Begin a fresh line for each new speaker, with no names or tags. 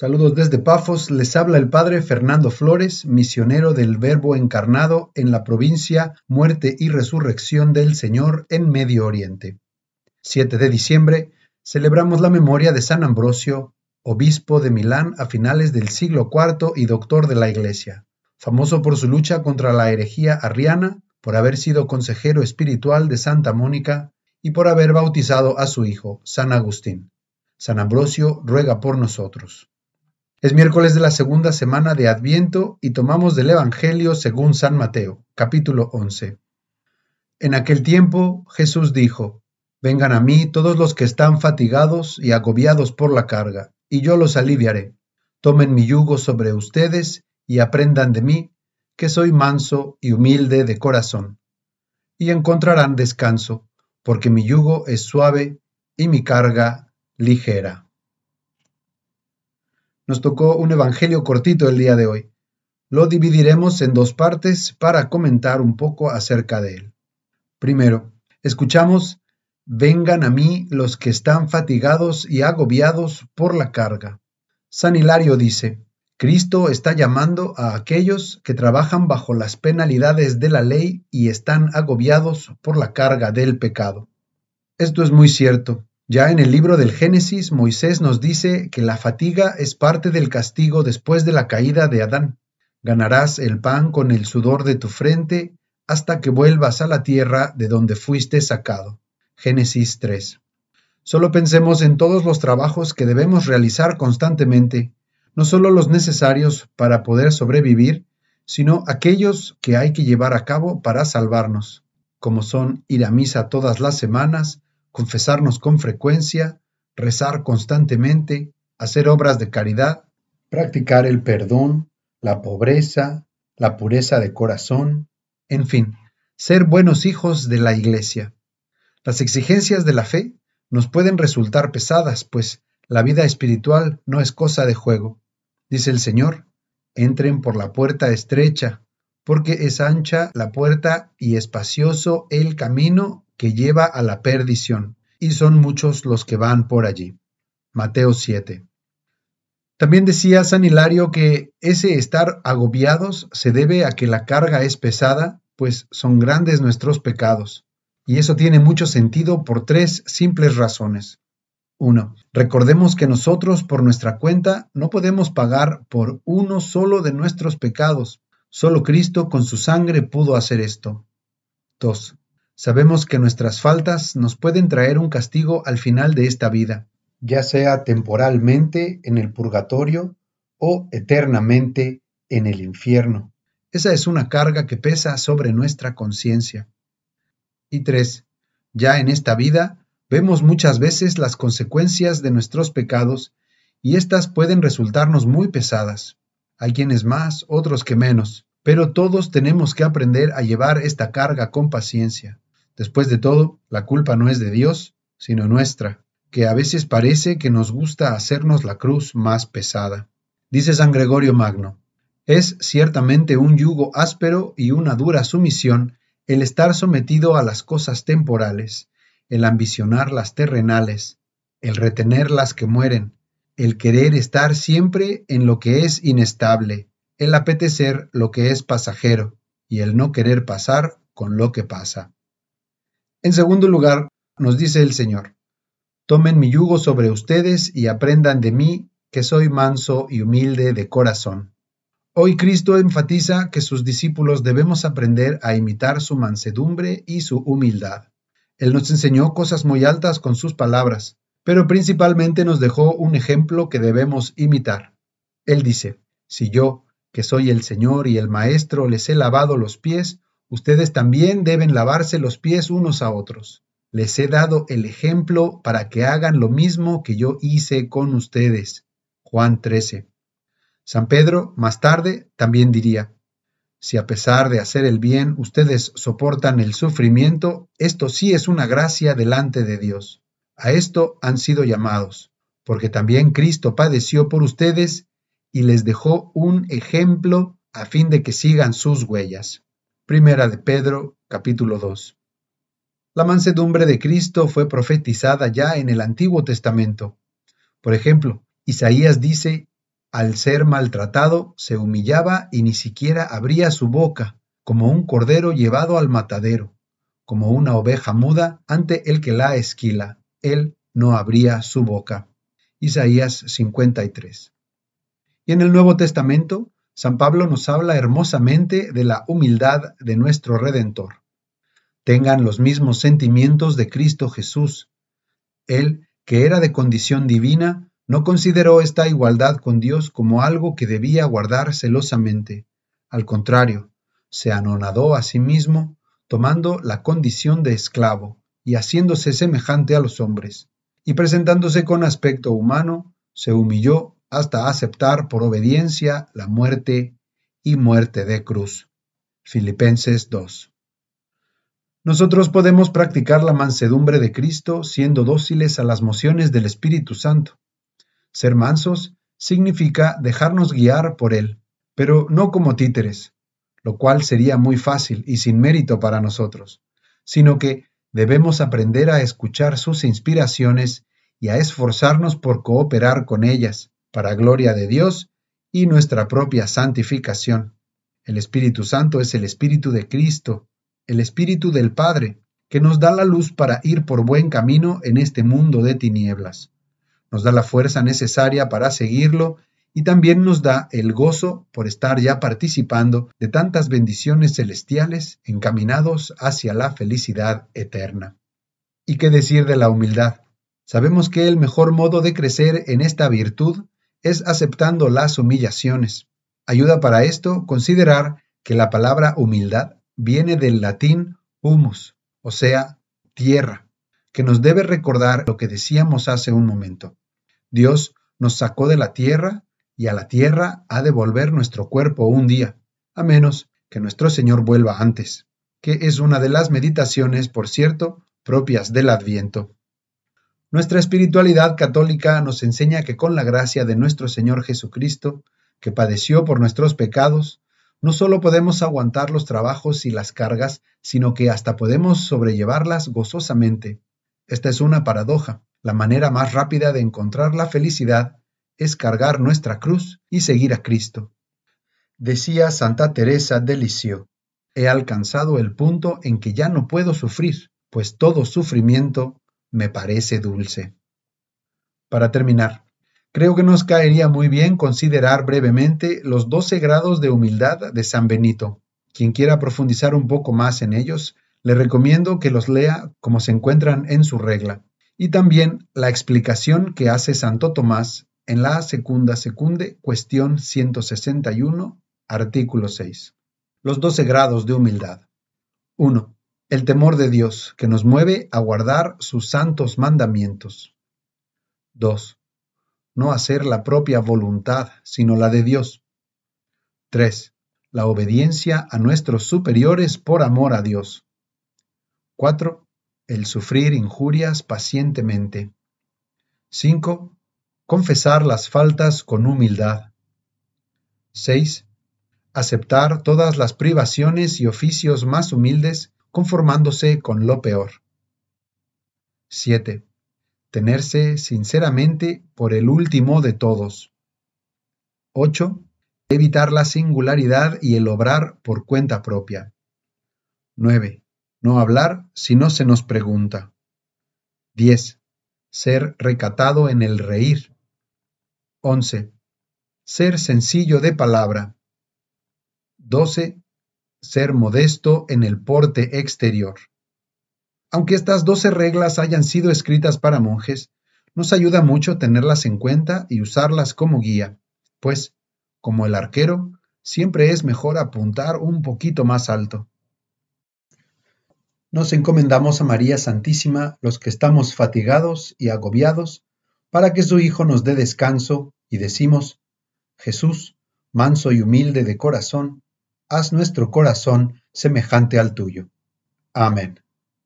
Saludos desde Pafos, les habla el Padre Fernando Flores, misionero del Verbo encarnado en la provincia Muerte y Resurrección del Señor en Medio Oriente. 7 de diciembre, celebramos la memoria de San Ambrosio, obispo de Milán a finales del siglo IV y doctor de la Iglesia, famoso por su lucha contra la herejía arriana, por haber sido consejero espiritual de Santa Mónica y por haber bautizado a su hijo, San Agustín. San Ambrosio ruega por nosotros. Es miércoles de la segunda semana de Adviento y tomamos del Evangelio según San Mateo, capítulo 11. En aquel tiempo Jesús dijo, Vengan a mí todos los que están fatigados y agobiados por la carga, y yo los aliviaré. Tomen mi yugo sobre ustedes y aprendan de mí, que soy manso y humilde de corazón. Y encontrarán descanso, porque mi yugo es suave y mi carga ligera. Nos tocó un evangelio cortito el día de hoy. Lo dividiremos en dos partes para comentar un poco acerca de él. Primero, escuchamos, Vengan a mí los que están fatigados y agobiados por la carga. San Hilario dice, Cristo está llamando a aquellos que trabajan bajo las penalidades de la ley y están agobiados por la carga del pecado. Esto es muy cierto. Ya en el libro del Génesis, Moisés nos dice que la fatiga es parte del castigo después de la caída de Adán. Ganarás el pan con el sudor de tu frente hasta que vuelvas a la tierra de donde fuiste sacado. Génesis 3. Solo pensemos en todos los trabajos que debemos realizar constantemente, no solo los necesarios para poder sobrevivir, sino aquellos que hay que llevar a cabo para salvarnos, como son ir a misa todas las semanas, confesarnos con frecuencia, rezar constantemente, hacer obras de caridad, practicar el perdón, la pobreza, la pureza de corazón, en fin, ser buenos hijos de la Iglesia. Las exigencias de la fe nos pueden resultar pesadas, pues la vida espiritual no es cosa de juego. Dice el Señor, entren por la puerta estrecha, porque es ancha la puerta y espacioso el camino que lleva a la perdición, y son muchos los que van por allí. Mateo 7. También decía San Hilario que ese estar agobiados se debe a que la carga es pesada, pues son grandes nuestros pecados. Y eso tiene mucho sentido por tres simples razones. 1. Recordemos que nosotros por nuestra cuenta no podemos pagar por uno solo de nuestros pecados. Solo Cristo con su sangre pudo hacer esto. 2. Sabemos que nuestras faltas nos pueden traer un castigo al final de esta vida, ya sea temporalmente en el purgatorio o eternamente en el infierno. Esa es una carga que pesa sobre nuestra conciencia. Y tres, ya en esta vida vemos muchas veces las consecuencias de nuestros pecados y éstas pueden resultarnos muy pesadas. Hay quienes más, otros que menos, pero todos tenemos que aprender a llevar esta carga con paciencia. Después de todo, la culpa no es de Dios, sino nuestra, que a veces parece que nos gusta hacernos la cruz más pesada. Dice San Gregorio Magno, es ciertamente un yugo áspero y una dura sumisión el estar sometido a las cosas temporales, el ambicionar las terrenales, el retener las que mueren, el querer estar siempre en lo que es inestable, el apetecer lo que es pasajero y el no querer pasar con lo que pasa. En segundo lugar, nos dice el Señor, tomen mi yugo sobre ustedes y aprendan de mí, que soy manso y humilde de corazón. Hoy Cristo enfatiza que sus discípulos debemos aprender a imitar su mansedumbre y su humildad. Él nos enseñó cosas muy altas con sus palabras, pero principalmente nos dejó un ejemplo que debemos imitar. Él dice, si yo, que soy el Señor y el Maestro, les he lavado los pies, Ustedes también deben lavarse los pies unos a otros. Les he dado el ejemplo para que hagan lo mismo que yo hice con ustedes. Juan 13. San Pedro, más tarde, también diría, si a pesar de hacer el bien ustedes soportan el sufrimiento, esto sí es una gracia delante de Dios. A esto han sido llamados, porque también Cristo padeció por ustedes y les dejó un ejemplo a fin de que sigan sus huellas. Primera de Pedro, capítulo 2. La mansedumbre de Cristo fue profetizada ya en el Antiguo Testamento. Por ejemplo, Isaías dice, al ser maltratado, se humillaba y ni siquiera abría su boca, como un cordero llevado al matadero, como una oveja muda ante el que la esquila. Él no abría su boca. Isaías 53. Y en el Nuevo Testamento, San Pablo nos habla hermosamente de la humildad de nuestro Redentor. Tengan los mismos sentimientos de Cristo Jesús. Él, que era de condición divina, no consideró esta igualdad con Dios como algo que debía guardar celosamente. Al contrario, se anonadó a sí mismo, tomando la condición de esclavo y haciéndose semejante a los hombres, y presentándose con aspecto humano, se humilló hasta aceptar por obediencia la muerte y muerte de cruz. Filipenses 2. Nosotros podemos practicar la mansedumbre de Cristo siendo dóciles a las mociones del Espíritu Santo ser mansos significa dejarnos guiar por Él, pero no como títeres, lo cual sería muy fácil y sin mérito para nosotros, sino que debemos aprender a escuchar sus inspiraciones y a esforzarnos por cooperar con ellas, para gloria de Dios y nuestra propia santificación. El Espíritu Santo es el Espíritu de Cristo, el Espíritu del Padre, que nos da la luz para ir por buen camino en este mundo de tinieblas nos da la fuerza necesaria para seguirlo y también nos da el gozo por estar ya participando de tantas bendiciones celestiales encaminados hacia la felicidad eterna. ¿Y qué decir de la humildad? Sabemos que el mejor modo de crecer en esta virtud es aceptando las humillaciones. Ayuda para esto considerar que la palabra humildad viene del latín humus, o sea, tierra, que nos debe recordar lo que decíamos hace un momento. Dios nos sacó de la tierra y a la tierra ha de volver nuestro cuerpo un día, a menos que nuestro Señor vuelva antes, que es una de las meditaciones, por cierto, propias del Adviento. Nuestra espiritualidad católica nos enseña que con la gracia de nuestro Señor Jesucristo, que padeció por nuestros pecados, no solo podemos aguantar los trabajos y las cargas, sino que hasta podemos sobrellevarlas gozosamente. Esta es una paradoja. La manera más rápida de encontrar la felicidad es cargar nuestra cruz y seguir a Cristo. Decía Santa Teresa de Lisieux, he alcanzado el punto en que ya no puedo sufrir, pues todo sufrimiento me parece dulce. Para terminar, creo que nos caería muy bien considerar brevemente los doce grados de humildad de San Benito. Quien quiera profundizar un poco más en ellos, le recomiendo que los lea como se encuentran en su regla, y también la explicación que hace Santo Tomás en la segunda secunde, cuestión 161, artículo 6. Los doce grados de humildad. 1. El temor de Dios, que nos mueve a guardar sus santos mandamientos. 2. No hacer la propia voluntad, sino la de Dios. 3. La obediencia a nuestros superiores por amor a Dios. 4. El sufrir injurias pacientemente. 5. Confesar las faltas con humildad. 6. Aceptar todas las privaciones y oficios más humildes conformándose con lo peor. 7. Tenerse sinceramente por el último de todos. 8. Evitar la singularidad y el obrar por cuenta propia. 9. No hablar si no se nos pregunta. 10. Ser recatado en el reír. 11. Ser sencillo de palabra. 12. Ser modesto en el porte exterior. Aunque estas doce reglas hayan sido escritas para monjes, nos ayuda mucho tenerlas en cuenta y usarlas como guía, pues, como el arquero, siempre es mejor apuntar un poquito más alto. Nos encomendamos a María Santísima los que estamos fatigados y agobiados, para que su Hijo nos dé descanso, y decimos, Jesús, manso y humilde de corazón, haz nuestro corazón semejante al tuyo. Amén.